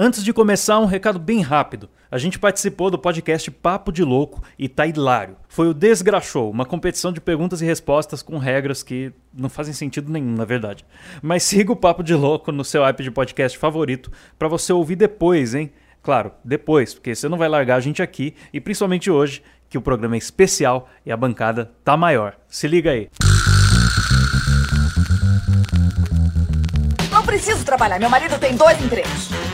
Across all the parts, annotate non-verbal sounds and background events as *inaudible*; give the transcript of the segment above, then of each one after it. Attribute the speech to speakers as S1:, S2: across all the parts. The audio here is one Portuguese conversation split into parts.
S1: Antes de começar, um recado bem rápido. A gente participou do podcast Papo de Louco e tá hilário. Foi o Desgraxou, uma competição de perguntas e respostas com regras que não fazem sentido nenhum, na verdade. Mas siga o Papo de Louco no seu app de podcast favorito para você ouvir depois, hein? Claro, depois, porque você não vai largar a gente aqui e principalmente hoje, que o programa é especial e a bancada tá maior. Se liga aí.
S2: Não preciso trabalhar. Meu marido tem dois empregos.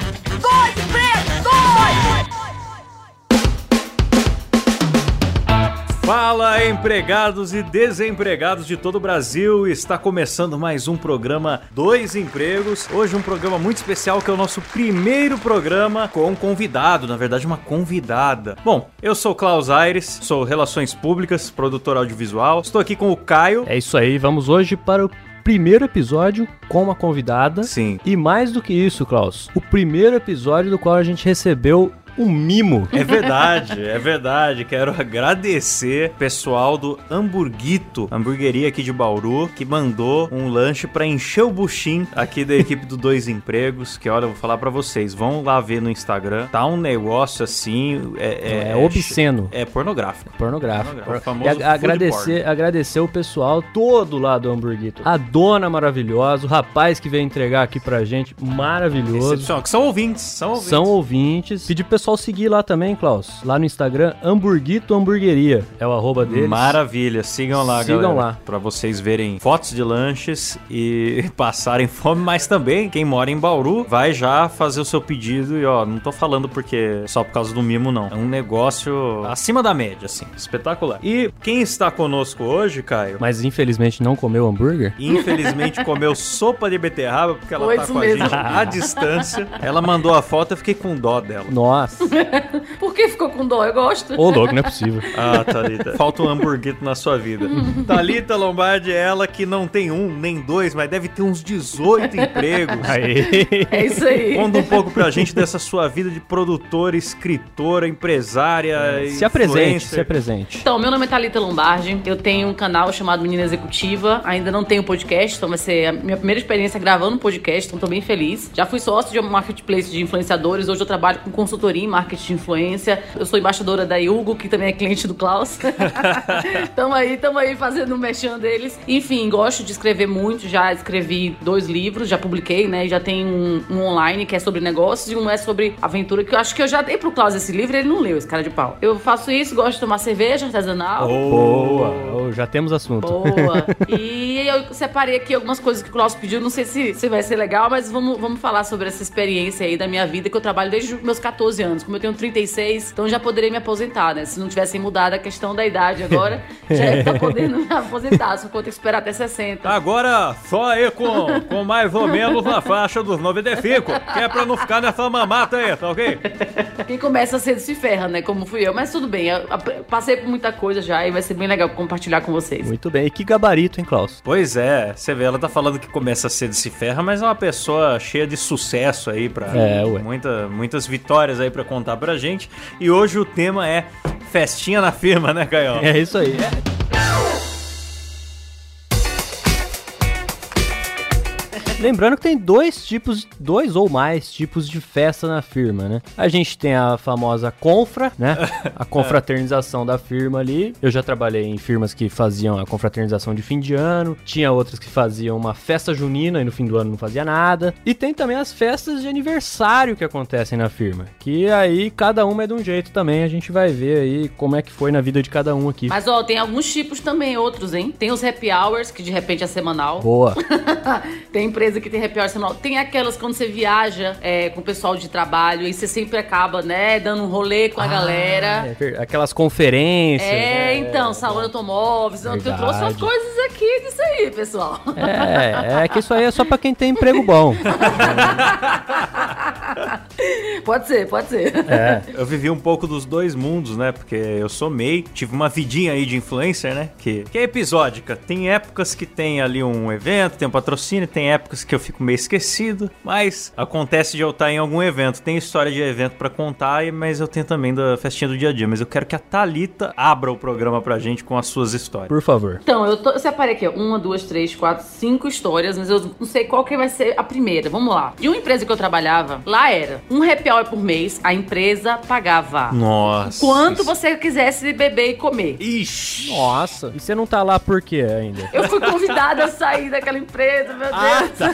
S1: Fala, empregados e desempregados de todo o Brasil! Está começando mais um programa Dois Empregos. Hoje um programa muito especial que é o nosso primeiro programa com um convidado, na verdade uma convidada. Bom, eu sou Klaus Aires, sou Relações Públicas, produtor audiovisual. Estou aqui com o Caio.
S3: É isso aí, vamos hoje para o primeiro episódio com uma convidada.
S1: Sim.
S3: E mais do que isso, Klaus, o primeiro episódio do qual a gente recebeu um mimo.
S1: É verdade, é verdade. Quero agradecer o pessoal do Hamburguito, hamburgueria aqui de Bauru, que mandou um lanche para encher o buchim aqui da equipe do Dois Empregos. Que olha, eu vou falar para vocês, vão lá ver no Instagram. Tá um negócio assim. É,
S3: É, é obsceno.
S1: É pornográfico.
S3: Pornográfico.
S1: Pornográfico.
S3: E
S1: food
S3: agradecer, agradecer o pessoal todo lá do Hamburguito. A dona maravilhosa, o rapaz que veio entregar aqui pra gente, maravilhoso.
S1: Excepcional, que são ouvintes, são ouvintes.
S3: São ouvintes. Pedir pro pessoal seguir lá também, Klaus. Lá no Instagram, Hamburguito Hamburgueria. É o arroba deles.
S1: Maravilha, sigam lá,
S3: Sigam
S1: galera.
S3: lá.
S1: Pra vocês verem fotos de lanches e *laughs* passarem fome, mas também quem mora em Bauru vai já fazer o seu pedido e ó, não tô falando porque só por causa do mimo não. É um negócio acima da média, assim, espetacular. E quem está conosco hoje, Caio?
S3: Mas infelizmente não comeu hambúrguer.
S1: Infelizmente *laughs* comeu sopa de beterraba porque ela
S2: Foi
S1: tá com a
S2: mesmo.
S1: gente à distância. Ela mandou a foto, eu fiquei com dó dela.
S3: Nossa. *laughs*
S2: Por que ficou com dó? Eu gosto.
S3: Ô, louco, não é possível. *laughs*
S1: Ah, Thalita. Falta um hamburguito na sua vida. *laughs* Thalita Lombardi é ela que não tem um, nem dois, mas deve ter uns 18 empregos.
S3: Aí.
S2: É isso aí.
S1: Conta um pouco pra gente dessa sua vida de produtora, escritora, empresária.
S3: Se apresente, se apresente.
S4: Então, meu nome é Thalita Lombardi, eu tenho um canal chamado Menina Executiva, ainda não tenho podcast, então vai ser a minha primeira experiência gravando um podcast, então tô bem feliz. Já fui sócio de um marketplace de influenciadores, hoje eu trabalho com consultoria em marketing de influência, eu sou embaixadora da Hugo, que também é cliente do Klaus. *laughs* tamo aí, tamo aí fazendo um mexão deles. Enfim, gosto de escrever muito, já escrevi dois livros, já publiquei, né, e já tem um, um online que é sobre negócios e um é sobre aventura, que eu acho que eu já dei pro Klaus esse livro e ele não leu, esse cara de pau. Eu faço isso, gosto de tomar cerveja artesanal.
S3: Boa. Ô, já temos assunto.
S4: Boa. E *laughs* eu separei aqui algumas coisas que o Klaus pediu. Não sei se, se vai ser legal, mas vamos, vamos falar sobre essa experiência aí da minha vida, que eu trabalho desde os meus 14 anos. Como eu tenho 36, então já poderia me aposentar, né? Se não tivessem mudado a questão da idade agora, *laughs* já ia estar podendo me aposentar. Só que eu tenho que esperar até 60.
S1: Agora, só aí com, com mais ou menos na faixa dos 95, que é pra não ficar nessa mamata aí, tá ok?
S4: Quem começa cedo se ferra, né? Como fui eu. Mas tudo bem, eu ap- passei por muita coisa já e vai ser bem legal compartilhar com vocês.
S3: Muito bem. E que gabarito, hein, Klaus?
S1: Pois é, você vê, ela tá falando que começa cedo e se ferra, mas é uma pessoa cheia de sucesso aí pra.
S3: É, ué.
S1: Muita, muitas vitórias aí pra contar pra gente. E hoje o tema é festinha na firma, né, Caio?
S3: É isso aí. Lembrando que tem dois tipos, dois ou mais tipos de festa na firma, né? A gente tem a famosa confra, né? *laughs* A confraternização da firma ali. Eu já trabalhei em firmas que faziam a confraternização de fim de ano. Tinha outras que faziam uma festa junina e no fim do ano não fazia nada. E tem também as festas de aniversário que acontecem na firma. Que aí cada uma é de um jeito também. A gente vai ver aí como é que foi na vida de cada um aqui.
S4: Mas ó, tem alguns tipos também, outros, hein? Tem os happy hours, que de repente é semanal.
S3: Boa. *laughs*
S4: tem empresa que tem happy hour semanal. Tem aquelas quando você viaja é, com o pessoal de trabalho e você sempre acaba, né, dando um rolê com a galera.
S3: É aquelas conferências.
S4: É,
S3: né?
S4: então, salão de automóveis. Eu
S3: Verdade.
S4: trouxe umas coisas aqui disso aí, pessoal.
S3: É, é que isso aí é só pra quem tem emprego bom. *laughs*
S4: Pode ser, pode ser.
S3: É.
S1: Eu vivi um pouco dos dois mundos, né? Porque eu sou MEI, tive uma vidinha aí de influencer, né? Que, que é episódica. Tem épocas que tem ali um evento, tem um patrocínio, tem épocas que eu fico meio esquecido, mas acontece de eu estar em algum evento. Tem história de evento pra contar, e- mas eu tenho também da festinha do dia a dia. Mas eu quero que a Thalita abra o programa pra gente com as suas histórias.
S3: Por favor.
S4: Então, eu, tô, eu separei aqui, ó, uma, duas, três, quatro, cinco histórias, mas eu não sei qual que vai ser a primeira. Vamos lá. De uma empresa que eu trabalhava, lá era um happy hour por mês, a empresa pagava.
S1: Nossa.
S4: Quanto
S1: isso-
S4: você quisesse beber e comer.
S1: Ixi.
S3: Nossa. E você não tá lá por quê ainda?
S4: Eu fui convidada a sair daquela empresa, meu Deus.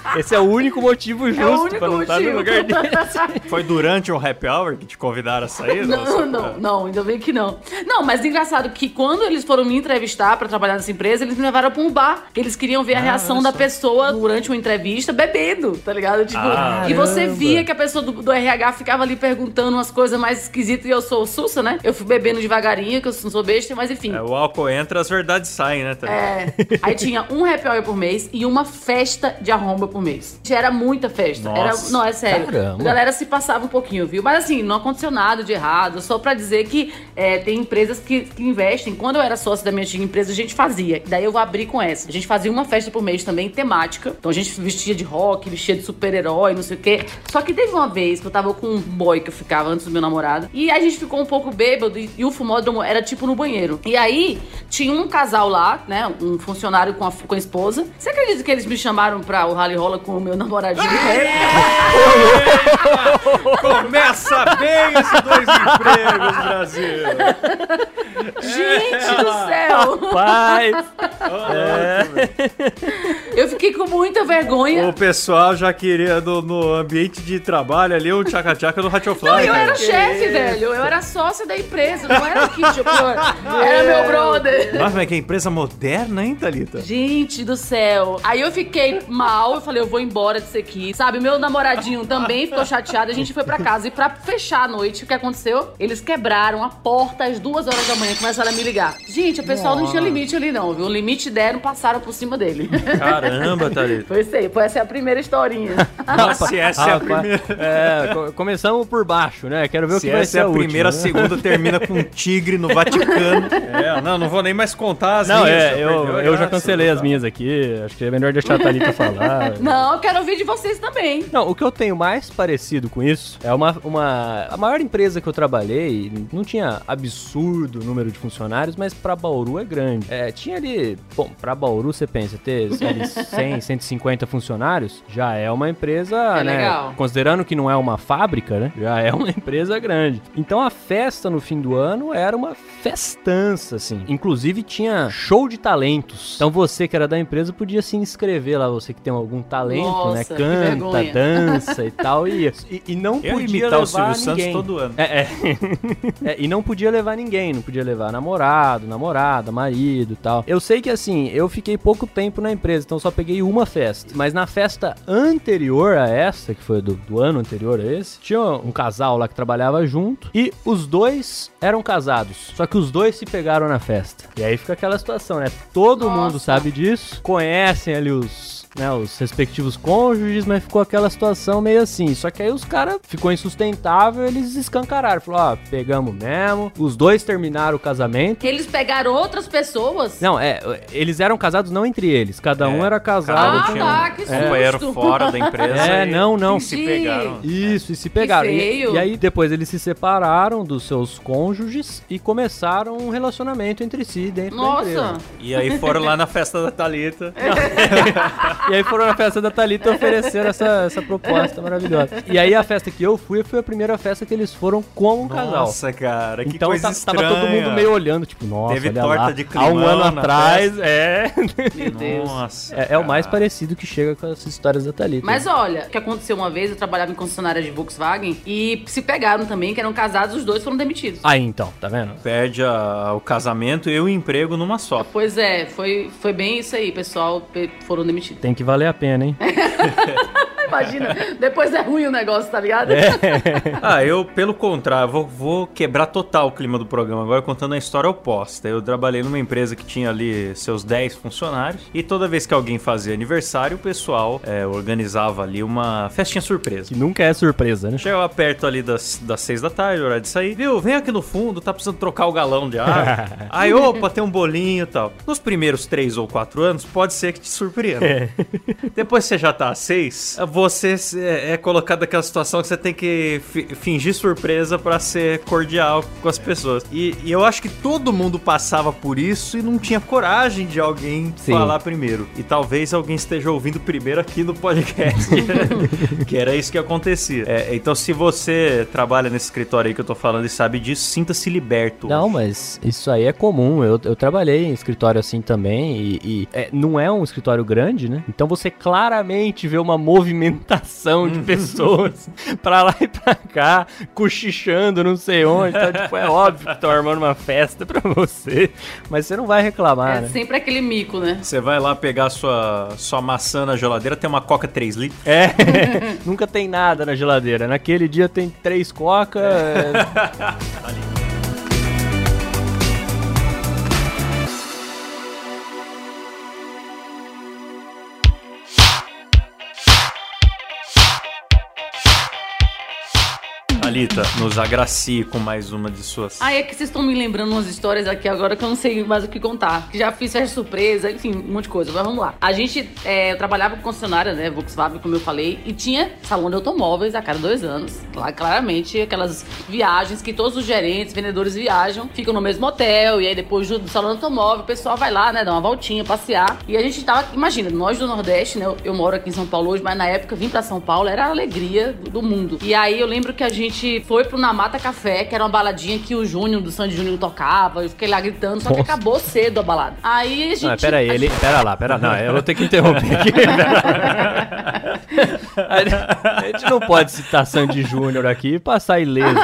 S3: Esse é o único motivo
S4: é
S3: justo
S4: único
S3: pra não estar no
S4: motivo.
S3: lugar desse. *laughs*
S1: Foi durante o happy hour que te convidaram a sair?
S4: Não, não, não, ainda bem que não. Não, mas engraçado que quando eles foram me entrevistar pra trabalhar nessa empresa, eles me levaram pra um bar. Que eles queriam ver a reação da pessoa durante uma entrevista bebendo, tá ligado? Tipo, e você via que a pessoa do, do RH ficava ali perguntando umas coisas mais esquisitas e eu sou sussa, né? Eu fui bebendo devagarinho, que eu não sou besta, mas enfim.
S1: É, o álcool entra, as verdades saem, né? Thalita?
S4: É. Aí tinha um happy hour por mês e uma festa de arromba por mês. Era muita festa. Era,
S1: Nossa.
S4: não, é sério.
S3: Caramba.
S4: A galera se passava um pouquinho, viu? Mas assim, não aconteceu nada de errado. Só pra dizer que é, tem empresas que, que investem. Quando eu era sócio da minha antiga empresa, a gente fazia. Daí eu vou abrir com essa. A gente fazia uma festa por mês também, temática. Então a gente vestia de rock, vestia de super-herói, não sei o quê. Só que teve uma vez que eu tava com um boy que eu ficava antes do meu namorado. E a gente ficou um pouco bêbado e, e o fumódromo era tipo no banheiro. E aí tinha um casal lá, né? Um funcionário com a, com a esposa. Você acredita que eles me chamaram pra o rally com o meu namoradinho?
S1: Começa bem esses dois empregos, Brasil!
S4: Gente do céu!
S3: Pai,
S4: Eu fiquei com muita vergonha.
S1: O pessoal já queria no, no ambiente de trabalho ali o tchaca-tchaca do Ratchet
S4: Não, eu era chefe, velho. Eu era sócia da empresa, não era aqui, tipo, era meu brother.
S1: Nossa, mas que empresa moderna, hein, Thalita?
S4: Gente do céu. Aí eu fiquei mal, eu falei, eu vou embora disso aqui. Sabe, meu namoradinho também ficou chateado, a gente foi pra casa. E pra fechar a noite, o que aconteceu? Eles quebraram a porta às duas horas da manhã, começaram a me ligar. Gente, o pessoal não tinha limite ali não, viu? O limite deram, passaram por cima dele.
S1: Caramba, Thalita. *laughs*
S4: Foi isso aí, foi essa é a primeira historinha. *laughs*
S1: Nossa, se essa é a primeira...
S3: é, co- começamos por baixo, né? Quero ver o
S1: Se
S3: que vai
S1: essa
S3: ser
S1: é a
S3: última,
S1: primeira, a
S3: né?
S1: segunda termina com um tigre no Vaticano. *laughs* É, não, não vou nem mais contar as
S3: Não,
S1: minhas,
S3: é,
S1: perdeu
S3: eu,
S1: a
S3: eu já cancelei as minhas aqui. Acho que é melhor deixar a Thalita falar.
S4: Não, eu quero ouvir de vocês também.
S3: Não, o que eu tenho mais parecido com isso é uma, uma. A maior empresa que eu trabalhei não tinha absurdo número de funcionários, mas pra Bauru é grande. É, tinha ali. Bom, pra Bauru você pensa, ter ali 100, 150 funcionários já é uma empresa,
S4: É
S3: né?
S4: legal.
S3: Considerando que não é uma fábrica, né? Já é uma *laughs* empresa grande. Então a festa no fim do ano era uma festança, assim. Inclusive tinha show de talentos. Então você que era da empresa podia se inscrever lá, você que tem algum talento,
S4: Nossa,
S3: né? Canta, dança e tal. E, e, e não
S1: Eu
S3: podia
S1: imitar o
S3: levar
S1: Silvio Santos
S3: ninguém.
S1: todo ano.
S3: É, é. *laughs* É, e não podia levar ninguém, não podia levar namorado, namorada, marido e tal. Eu sei que assim, eu fiquei pouco tempo na empresa, então só peguei uma festa. Mas na festa anterior a essa, que foi do, do ano anterior a esse, tinha um casal lá que trabalhava junto e os dois eram casados. Só que os dois se pegaram na festa. E aí fica aquela situação, né? Todo
S4: Nossa.
S3: mundo sabe disso, conhecem ali os né, os respectivos cônjuges, mas ficou aquela situação meio assim. Só que aí os caras ficou insustentável, eles escancararam. Falou, ó, pegamos mesmo. Os dois terminaram o casamento.
S4: Eles pegaram outras pessoas?
S3: Não, é, eles eram casados não entre eles, cada um
S1: É,
S3: era casado.
S4: Ah,
S3: tinha-
S4: tá, que
S1: Companheiro
S4: susto.
S1: fora da empresa.
S3: É,
S1: e
S3: não, não.
S1: Se pegaram.
S3: Isso, e se pegaram. E,
S4: feio.
S3: e aí depois eles se separaram dos seus cônjuges e começaram um relacionamento entre si dentro da
S4: Nossa.
S3: empresa.
S1: E aí foram lá na festa da Thalita. *laughs*
S3: E aí foram na festa da Thalita e ofereceram essa, essa proposta maravilhosa. E aí a festa que eu fui foi a primeira festa que eles foram como um casal.
S1: Nossa, cara, que
S3: então
S1: coisa
S3: tá-
S1: estranha.
S3: tava todo mundo meio olhando, tipo, nossa,
S1: Teve
S3: olha
S1: torta
S3: lá.
S1: de
S3: Há um ano atrás, é.
S4: Meu Deus.
S1: Nossa.
S3: é. é o mais parecido que chega com as histórias da Thalita.
S4: Mas olha, o que aconteceu uma vez, eu trabalhava em concessionária de Volkswagen e se pegaram também, que eram casados, os dois foram demitidos.
S3: Aí então, tá vendo?
S1: Perde a- o casamento e o emprego numa só.
S4: Pois é, foi, foi bem isso aí, pessoal pe- foram demitidos.
S3: Tem que valer a pena, hein? *laughs* *laughs*
S4: Imagina, depois é ruim o negócio, tá ligado? *laughs*
S1: Ah, eu, pelo contrário, vou, vou quebrar total o clima do programa agora contando a história oposta. Eu trabalhei numa empresa que tinha ali seus 10 funcionários e toda vez que alguém fazia aniversário, o pessoal é, organizava ali uma festinha surpresa.
S3: Que nunca é surpresa, né?
S1: Chegava perto ali das, das seis da tarde, hora de sair. Viu, vem aqui no fundo, tá precisando trocar o galão de água. *laughs* Aí, opa, tem um bolinho e tal. Nos primeiros três ou quatro anos, pode ser que te surpreenda. Depois que você já tá a seis, você é, é colocado naquela situação que você tem que fi- fingir surpresa pra ser cordial com as pessoas. E, e eu acho que todo mundo passava por isso e não tinha coragem de alguém
S3: Sim.
S1: falar primeiro. E talvez alguém esteja ouvindo primeiro aqui no podcast. *laughs* que era isso que acontecia. É, então, se você trabalha nesse escritório aí que eu tô falando e sabe disso, sinta-se liberto.
S3: Não, mas isso aí é comum. Eu, eu trabalhei em escritório assim também e, e, é, não é um escritório grande, né? Então você claramente vê uma movimentação de pessoas *laughs* pra lá e pra cá, cochichando não sei onde. Então, tipo, é óbvio que estão armando uma festa pra você, mas você não vai reclamar,
S4: É
S3: né?
S4: sempre aquele mico, né?
S1: Você vai lá pegar sua, sua maçã na geladeira, tem uma coca 3 litros.
S3: É, *laughs* nunca tem nada na geladeira. Naquele dia tem três coca. é, *laughs*
S1: Nos agracie com mais uma de suas.
S4: Ah, é que vocês estão me lembrando umas histórias aqui agora que eu não sei mais o que contar. Já fiz festa surpresa, enfim, um monte de coisa. Mas vamos lá. A gente, é, eu trabalhava com concessionária, né, Volkswagen, como eu falei, e tinha salão de automóveis a cada dois anos. Lá, claramente, aquelas viagens que todos os gerentes, vendedores viajam, ficam no mesmo hotel, e aí depois do salão de automóvel, o pessoal vai lá, né, dar uma voltinha, passear. E a gente tava, imagina, nós do Nordeste, né, eu, eu moro aqui em São Paulo hoje, mas na época vim pra São Paulo, era a alegria do, do mundo. E aí eu lembro que a gente foi pro Namata Café, que era uma baladinha que o Júnior, do Sandy Júnior, tocava. Eu fiquei lá gritando, só que
S3: Nossa.
S4: acabou cedo a balada. Aí a gente.
S3: Não, pera aí, ele.
S4: gente-
S3: Pera lá, pera Não, eu vou ter que interromper aqui. *laughs* a gente não pode citar Sandy Júnior aqui e passar ileso. *laughs*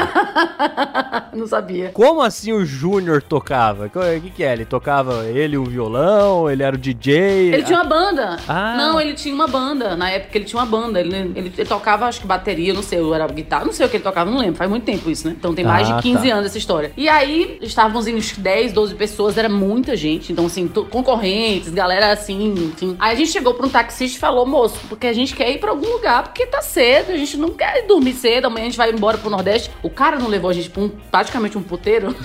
S4: Não sabia.
S3: Como assim o Júnior tocava? O que, que é? Ele tocava ele o violão, ele era o DJ.
S4: Ele tinha uma banda.
S3: Ah.
S4: Não, ele tinha uma banda. Na época ele tinha uma banda. Ele, ele, ele tocava, acho que bateria, não sei, ou era guitarra, não sei o que ele tocava, não lembro. Faz muito tempo isso, né? Então tem mais
S3: Ah,
S4: de 15
S3: tá.
S4: anos essa história. E aí estávamos em uns 10, 12 pessoas, era muita gente. Então, assim, concorrentes, galera assim, enfim. Aí a gente chegou pra um taxista e falou, moço, porque a gente quer ir pra algum lugar, porque tá cedo, a gente não quer dormir cedo, amanhã a gente vai embora pro Nordeste. O cara não levou a gente pra um, praticamente um puteiro.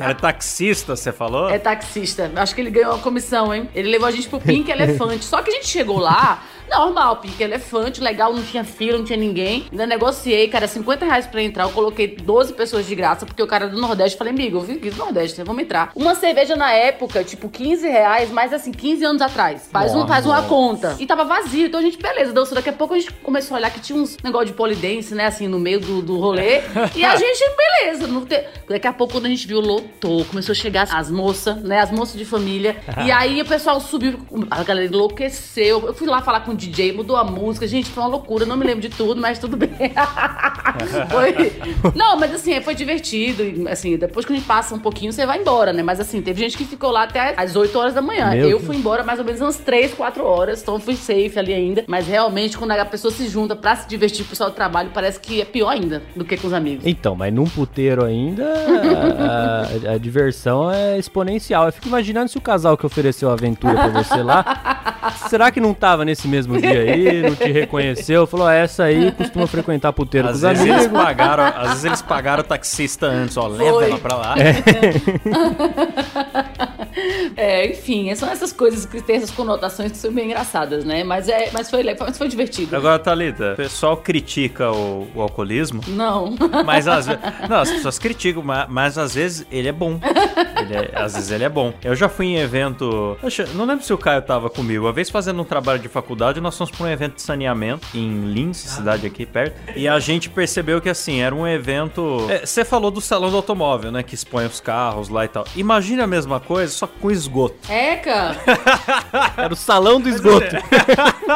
S1: Era *laughs* taxista, você falou?
S4: É taxista. Acho que ele ganhou a comissão, hein? Ele levou a gente pro Pink Elefante. Só que a gente chegou lá, normal, Pink Elefante, legal, não tinha fila, não tinha ninguém. Ainda negociei, cara, 50 reais pra entrar. Eu coloquei 12 pessoas de graça, porque o cara do Nordeste, falei, amigo, eu vim aqui do Nordeste, vamos entrar. Uma cerveja na época, tipo, 15 reais, mas assim, 15 anos atrás. Faz, um, faz uma conta. E tava vazio, então a gente, beleza, dançou. Daqui a pouco a gente começou a olhar que tinha uns negócio de polidense, né, assim, no meio do, do rolê. e a *laughs* gente, beleza. Não te... Daqui a pouco, quando a gente viu, lotou. Começou a chegar as moças, né, as moças de família. *laughs* e aí o pessoal subiu, a galera enlouqueceu. Eu fui lá falar com o DJ, mudou a música. Gente, foi uma loucura. Não me lembro de tudo, mas tudo bem. *laughs* foi... Não, mas assim, foi divertido. Assim, depois que a gente passa um pouquinho, você vai embora, né? Mas assim, teve gente que ficou lá até às 8 horas da manhã.
S3: Meu
S4: eu
S3: Deus.
S4: fui embora mais ou menos umas 3, 4 horas, então fui safe ali ainda. Mas realmente, quando a pessoa se junta pra se divertir com o pessoal do trabalho, parece que é pior ainda do que com os amigos.
S3: Então, mas num puteiro ainda, a, a- a diversão é exponencial. Eu fico imaginando se o casal que ofereceu a aventura pra você lá, *laughs* será que não tava nesse mesmo dia aí, não te reconheceu, falou, ah, essa aí costuma frequentar puteiro
S1: Às
S3: com os
S1: vezes, eles
S3: amigos.
S1: pagaram, às vezes eles pagaram o taxista antes, ó, leva
S4: Foi.
S1: ela pra lá.
S4: É, *laughs* *laughs* enfim, são essas coisas que têm essas conotações que são bem engraçadas, né? Mas, é, mas, foi, mas foi divertido.
S1: Agora, Thalita, o pessoal critica o, o alcoolismo,
S4: Não. *laughs*
S1: mas às vezes. Não, as pessoas criticam, mas, mas às vezes ele é bom. Ele é- às vezes ele é bom. Eu já fui em evento. Não lembro se o Caio tava comigo. Uma vez fazendo um trabalho de faculdade, nós fomos pra um evento de saneamento em Lins, cidade aqui perto. E a gente percebeu que assim, era um evento. É, Você falou do salão do automóvel, né? Que expõe os carros lá e tal. Imagina a mesma coisa, só com esgoto.
S4: Eca! *laughs*
S3: Era o salão do esgoto.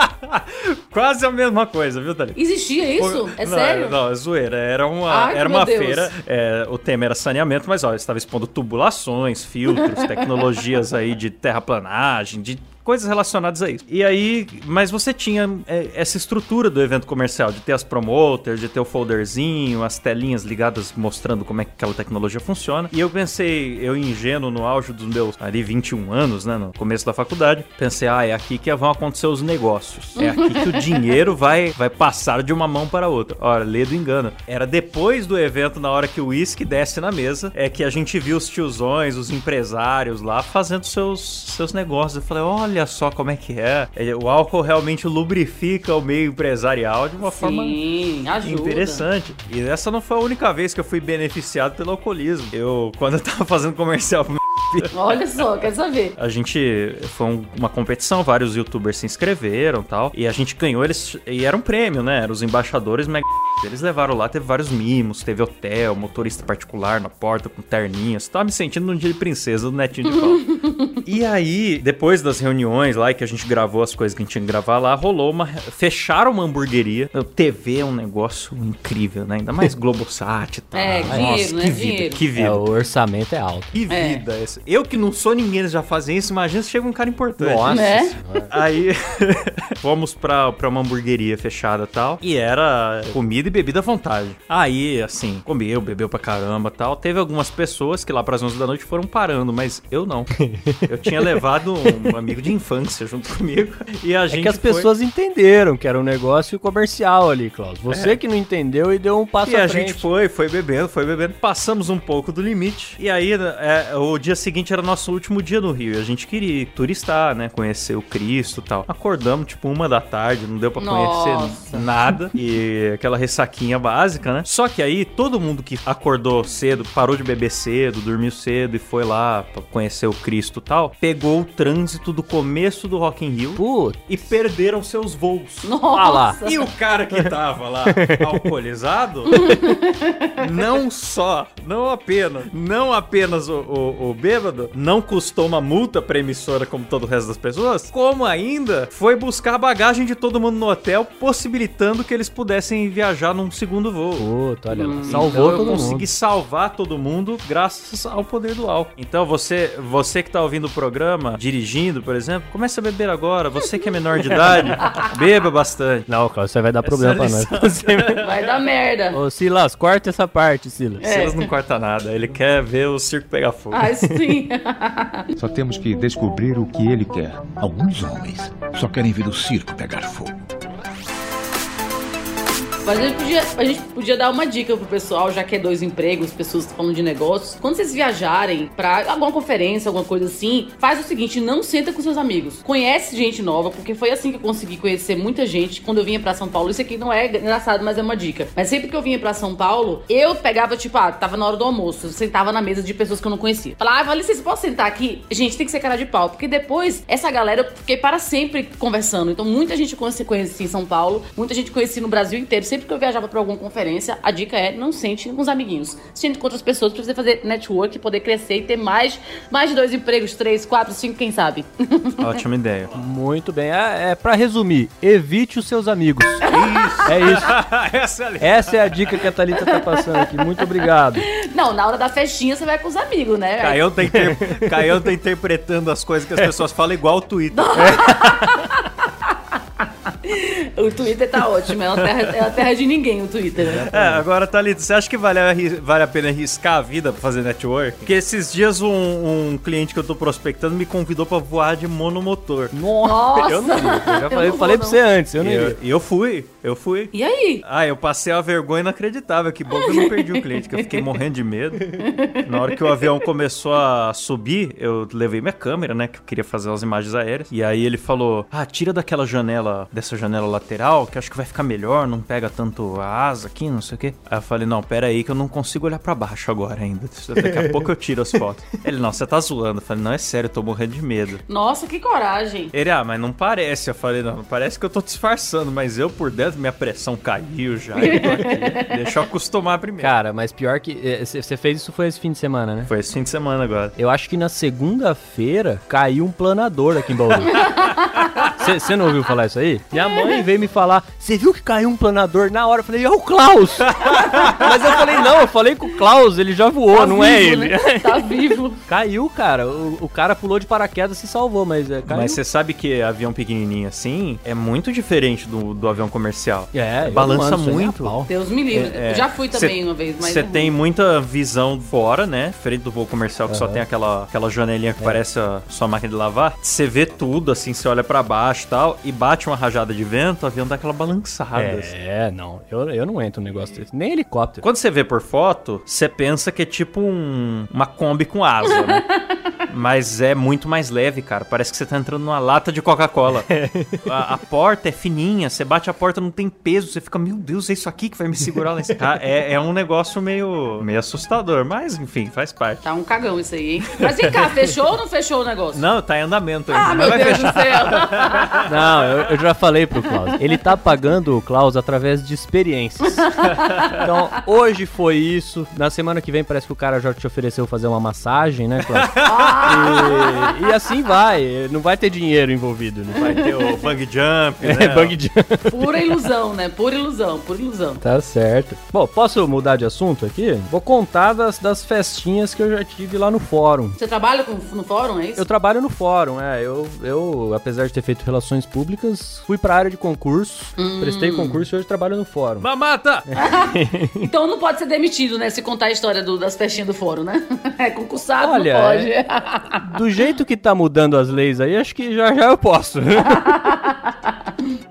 S3: *laughs*
S1: Quase a mesma coisa, viu, Thalita?
S4: Existia isso? É
S1: não,
S4: sério?
S1: Não, é zoeira. Era uma,
S4: Ai,
S1: era uma
S4: Deus.
S1: feira. é, o tema era saneamento, mas ó, estava expondo tubulações, filtros, *laughs* tecnologias aí de terraplanagem, de coisas relacionadas a isso. E aí, mas você tinha é, essa estrutura do evento comercial, de ter as promoters, de ter o folderzinho, as telinhas ligadas mostrando como é que aquela tecnologia funciona. E eu pensei, eu ingênuo no auge dos meus ali 21 anos, né, no começo da faculdade, pensei, ah, é aqui que vão acontecer os negócios. É aqui que o *laughs* dinheiro vai, vai passar de uma mão para outra. Ora, lê do engano. Era depois do evento, na hora que o uísque desce na mesa, é que a gente viu os tiozões, os empresários lá fazendo seus, seus negócios. Eu falei, olha só como é que é. É, O álcool realmente lubrifica o meio empresarial de uma forma
S4: Sim, ajuda.
S1: Interessante. E essa não foi a única vez que eu fui beneficiado pelo alcoolismo. Eu, quando eu tava fazendo comercial pro *laughs*
S4: Olha só, quero saber.
S1: a gente foi um- uma competição, vários youtubers se inscreveram e tal. E a gente ganhou, eles. E era um prêmio, né? Eram os embaixadores mega. *laughs* Eles levaram lá, teve vários mimos, teve hotel, motorista particular na porta com terninhas. Tava me sentindo num dia de princesa do netinho de pau. *laughs* e aí, depois das reuniões lá, e que a gente gravou as coisas que a gente tinha que gravar lá, rolou uma. Fecharam uma hamburgueria. O TV é um negócio incrível, né? Ainda mais Globosat e tal.
S4: É,
S1: Nossa,
S4: dinheiro, né?
S1: que vida, que vida.
S3: É, o orçamento é alto.
S1: Que
S4: É.
S1: vida Eu que não sou ninguém, eles já fazem isso. Imagina se chega um cara importante.
S3: Nossa
S4: Né?
S1: Aí *laughs* fomos pra, pra uma hamburgueria fechada e tal. E era comida e bebida à vontade. Aí, assim, comeu, bebeu pra caramba e tal. Teve algumas pessoas que lá pras 11 da noite foram parando, mas eu não. *laughs* Eu tinha levado um amigo de infância junto comigo. E a
S3: É
S1: gente.
S3: que as
S1: foi-
S3: pessoas entenderam que era um negócio comercial ali, Klaus. Você que não entendeu e deu um passo
S1: E
S3: à
S1: a
S3: frente.
S1: gente foi, foi bebendo, foi bebendo. Passamos um pouco do limite. E aí, é, o dia seguinte era nosso último dia no Rio. E a gente queria turistar, né? Conhecer o Cristo e tal. Acordamos, tipo, uma da tarde. Não deu pra
S4: Nossa.
S1: conhecer nada. E aquela ressaquinha básica, né? Só que aí, todo mundo que acordou cedo, parou de beber cedo, dormiu cedo e foi lá pra conhecer o Cristo e tal, pegou o trânsito do começo do Rock in Rio
S3: Putz,
S1: e perderam seus voos.
S4: Nossa.
S3: Ah lá.
S1: E o cara que tava lá *laughs* alcoolizado, *laughs* não só, não apenas, não apenas o, o, o bêbado, não custou uma multa pra emissora como todo o resto das pessoas, como ainda foi buscar a bagagem de todo mundo no hotel, possibilitando que eles pudessem viajar num segundo voo.
S3: puta, olha lá.
S1: Então
S3: Salvou
S1: eu
S3: todo
S1: consegui
S3: mundo.
S1: salvar todo mundo graças ao poder do álcool. Então você, você que tá ouvindo o programa, dirigindo, por exemplo, comece a beber agora. Você que é menor de idade, *laughs* beba bastante.
S3: Não, Klaus, você vai dar problema pra nós.
S4: Vai dar merda.
S3: Ô, Silas, corta essa parte, Silas.
S4: É.
S1: Silas não corta nada, ele quer ver o circo pegar fogo.
S4: Ah, sim.
S5: Só temos que descobrir o que ele quer.
S6: Alguns homens só querem ver o circo pegar fogo.
S4: Mas a gente, podia, a gente podia dar uma dica pro pessoal, já que é dois empregos, pessoas que falam de negócios. Quando vocês viajarem pra alguma conferência, alguma coisa assim, faz o seguinte: não senta com seus amigos. Conhece gente nova, porque foi assim que eu consegui conhecer muita gente quando eu vinha pra São Paulo. Isso aqui não é engraçado, mas é uma dica. Mas sempre que eu vinha pra São Paulo, eu pegava, tipo, ah, tava na hora do almoço, eu sentava na mesa de pessoas que eu não conhecia. Falava, ah, licença, posso sentar aqui? Gente, tem que ser cara de pau, porque depois, essa galera, eu fiquei para sempre conversando. Então, muita gente conheci, conheci em São Paulo, muita gente conheci no Brasil inteiro. Sempre que eu viajava pra alguma conferência, a dica é não sente com os amiguinhos. Sente com outras pessoas pra você fazer network, poder crescer e ter mais, mais de dois empregos, três, quatro, cinco, quem sabe. *laughs*
S1: Ótima ideia.
S3: Muito bem. É, é para resumir, evite os seus amigos. É isso. *laughs*
S1: Essa é a
S3: Essa é a dica que a Thalita tá passando aqui. Muito obrigado.
S4: Não, na hora da festinha você vai com os amigos, né?
S1: Caião tá, inter... Caião tá interpretando as coisas que as pessoas falam igual o Twitter. *laughs* *laughs*
S4: O Twitter tá ótimo, é uma terra, é a terra de ninguém, o Twitter, né?
S1: É, agora, Thalita, você acha que vale a, vale a pena arriscar a vida pra fazer network? Porque esses dias um, um cliente que eu tô prospectando me convidou pra voar de monomotor.
S4: Nossa!
S3: Eu não iria. Eu já
S4: Eu
S3: falei,
S4: não
S3: falei
S4: vou,
S3: pra você antes, eu não
S1: eu,
S3: iria.
S1: e eu fui, eu fui.
S4: E aí?
S1: Ah, eu passei uma vergonha inacreditável. Que bom que eu não perdi o cliente, que eu fiquei morrendo de medo. Na hora que o avião começou a subir, eu levei minha câmera, né? Que eu queria fazer as imagens aéreas. E aí ele falou: Ah, tira daquela janela, dessa janela lateral, que acho que vai ficar melhor, não pega tanto a asa aqui, não sei o quê. Aí eu falei: Não, pera aí, que eu não consigo olhar pra baixo agora ainda. Daqui a *laughs* pouco eu tiro as fotos. Ele, não, você tá zoando. Eu falei: Não, é sério, eu tô morrendo de medo.
S4: Nossa, que coragem.
S1: Ele, ah, mas não parece. Eu falei, não, parece que eu tô disfarçando, mas eu por dentro, minha pressão caiu já. Eu tô aqui. *laughs* Deixa eu acostumar primeiro.
S3: Cara, mas pior que. eh, Você fez isso foi esse fim de semana, né?
S1: Foi esse fim de semana agora.
S3: Eu acho que na segunda-feira caiu um planador aqui em Bauru. *laughs* Você não ouviu falar isso aí? Minha mãe veio me falar, você viu que caiu um planador na hora? Eu falei, é o Klaus! *laughs* Mas eu falei, não, eu falei com o Klaus, ele já voou,
S4: Tá
S3: não é
S4: vivo,
S3: ele.
S4: né? Tá vivo. *laughs*
S3: Caiu, cara. O, o cara pulou de paraquedas e se salvou, mas é, caiu.
S1: Mas você sabe que avião pequenininho assim é muito diferente do, do avião comercial.
S3: É,
S1: balança
S3: a
S1: muito.
S4: Deus me livre.
S1: É, é.
S4: Já fui também
S1: Cê-
S4: uma vez, mas.
S1: Você
S4: é
S1: tem muita visão fora, né? Diferente do voo comercial que só tem aquela, aquela janelinha
S3: É.
S1: que parece a sua máquina de lavar. Você vê tudo, assim, você olha pra baixo e tal, e bate uma rajada de vento, o avião dá aquela balançada. assim.
S3: É, não. Eu, eu não entro num negócio desse. Nem helicóptero.
S1: Quando você vê por foto, você pensa que é tipo um- uma Kombi com asa, né? *laughs* Mas é muito mais leve, cara. Parece que você tá entrando numa lata de Coca-Cola. *laughs* A, a porta é fininha, você bate a porta, não tem peso, você fica, meu Deus, é isso aqui que vai me segurar lá em cima. *laughs* Ah, É, é um negócio meio, meio assustador, mas enfim, faz parte.
S4: Tá um cagão isso aí, hein? Mas vem cá, fechou ou não fechou o negócio?
S1: Não, tá em andamento ainda.
S4: Ah,
S1: mas
S4: meu
S1: vai
S4: Deus
S1: fechar.
S4: do céu. *laughs*
S3: Não, eu, eu já falei pro Klaus. Ele tá pagando o Klaus através de experiências. Então, hoje foi isso. Na semana que vem parece que o cara já te ofereceu fazer uma massagem, né, Klaus? E, e assim vai. Não vai ter dinheiro envolvido. Não
S1: vai ter o *laughs* bang jump, né?
S3: É, bang jump.
S4: Pura ilusão, né? Pura ilusão, pura ilusão.
S3: Tá certo. Bom, posso mudar de assunto aqui? Vou contar das, das festinhas que eu já tive lá no fórum.
S4: Você trabalha com, no fórum, é isso?
S3: Eu trabalho no fórum, é. Eu, eu, apesar de ter feito relações públicas, fui pra área de concurso, prestei concurso e hoje trabalho no fórum.
S1: Mamata! *laughs*
S4: Então não pode ser demitido, né? Se contar a história do- das festinhas do fórum, né? *laughs* É concursado,
S3: Olha,
S4: não pode.
S3: Do jeito que tá mudando as leis aí, acho que já já eu posso. *laughs*